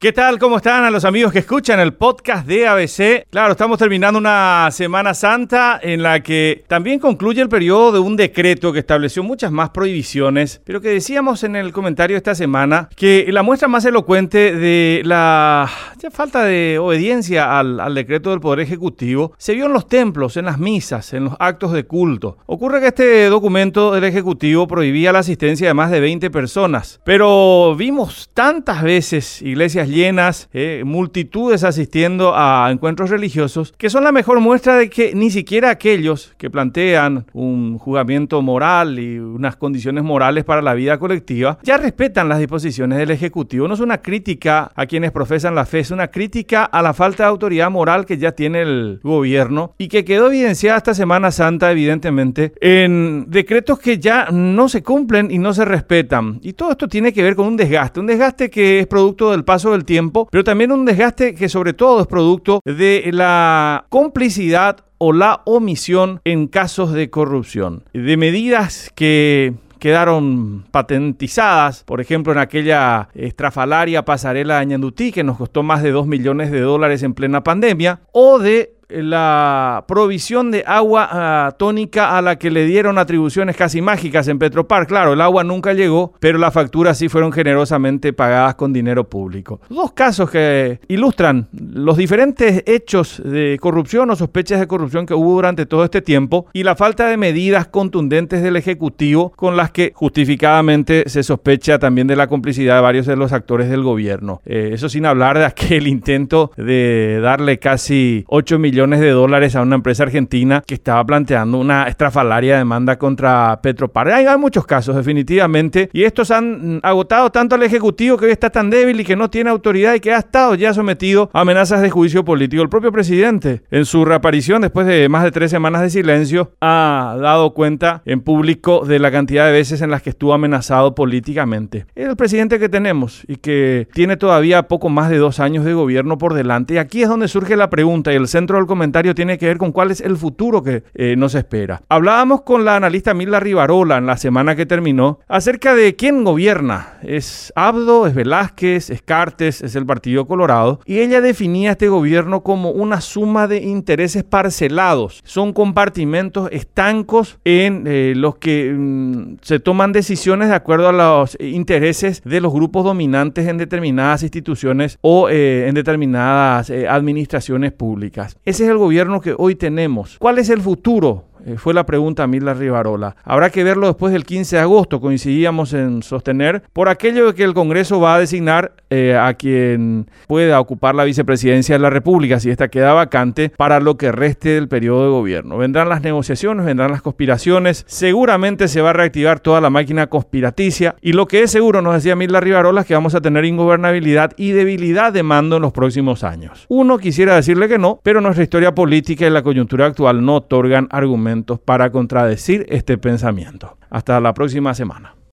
¿Qué tal? ¿Cómo están a los amigos que escuchan el podcast de ABC? Claro, estamos terminando una Semana Santa en la que también concluye el periodo de un decreto que estableció muchas más prohibiciones, pero que decíamos en el comentario esta semana que la muestra más elocuente de la falta de obediencia al, al decreto del Poder Ejecutivo se vio en los templos, en las misas, en los actos de culto. Ocurre que este documento del Ejecutivo prohibía la asistencia de más de 20 personas, pero vimos tantas veces iglesias llenas, eh, multitudes asistiendo a encuentros religiosos, que son la mejor muestra de que ni siquiera aquellos que plantean un juzgamiento moral y unas condiciones morales para la vida colectiva, ya respetan las disposiciones del Ejecutivo. No es una crítica a quienes profesan la fe, es una crítica a la falta de autoridad moral que ya tiene el gobierno y que quedó evidenciada esta Semana Santa, evidentemente, en decretos que ya no se cumplen y no se respetan. Y todo esto tiene que ver con un desgaste, un desgaste que es producto del paso del tiempo, pero también un desgaste que sobre todo es producto de la complicidad o la omisión en casos de corrupción, de medidas que quedaron patentizadas, por ejemplo, en aquella estrafalaria pasarela de Ñandutí que nos costó más de 2 millones de dólares en plena pandemia, o de la provisión de agua ah, tónica a la que le dieron atribuciones casi mágicas en Petropar. Claro, el agua nunca llegó, pero las facturas sí fueron generosamente pagadas con dinero público. Dos casos que ilustran los diferentes hechos de corrupción o sospechas de corrupción que hubo durante todo este tiempo y la falta de medidas contundentes del Ejecutivo con las que justificadamente se sospecha también de la complicidad de varios de los actores del gobierno. Eh, eso sin hablar de aquel intento de darle casi 8 millones de dólares a una empresa argentina que estaba planteando una estrafalaria demanda contra Petropar. Hay, hay muchos casos, definitivamente, y estos han agotado tanto al Ejecutivo que hoy está tan débil y que no tiene autoridad y que ha estado ya sometido a amenazas de juicio político. El propio presidente, en su reaparición después de más de tres semanas de silencio, ha dado cuenta en público de la cantidad de veces en las que estuvo amenazado políticamente. Es el presidente que tenemos y que tiene todavía poco más de dos años de gobierno por delante. Y aquí es donde surge la pregunta y el centro del comentario tiene que ver con cuál es el futuro que eh, nos espera. Hablábamos con la analista Mila Rivarola en la semana que terminó acerca de quién gobierna. ¿Es Abdo, es Velázquez, es Cartes, es el Partido Colorado? Y ella definía este gobierno como una suma de intereses parcelados. Son compartimentos estancos en eh, los que mm, se toman decisiones de acuerdo a los intereses de los grupos dominantes en determinadas instituciones o eh, en determinadas administraciones públicas. Ese es el gobierno que hoy tenemos. ¿Cuál es el futuro? Eh, fue la pregunta a Mila Rivarola. Habrá que verlo después del 15 de agosto, coincidíamos en sostener, por aquello de que el Congreso va a designar eh, a quien pueda ocupar la vicepresidencia de la República, si esta queda vacante, para lo que reste del periodo de gobierno. Vendrán las negociaciones, vendrán las conspiraciones, seguramente se va a reactivar toda la máquina conspiraticia y lo que es seguro, nos decía Mila Rivarola, es que vamos a tener ingobernabilidad y debilidad de mando en los próximos años. Uno quisiera decirle que no, pero nuestra historia política y la coyuntura actual no otorgan para contradecir este pensamiento. Hasta la próxima semana.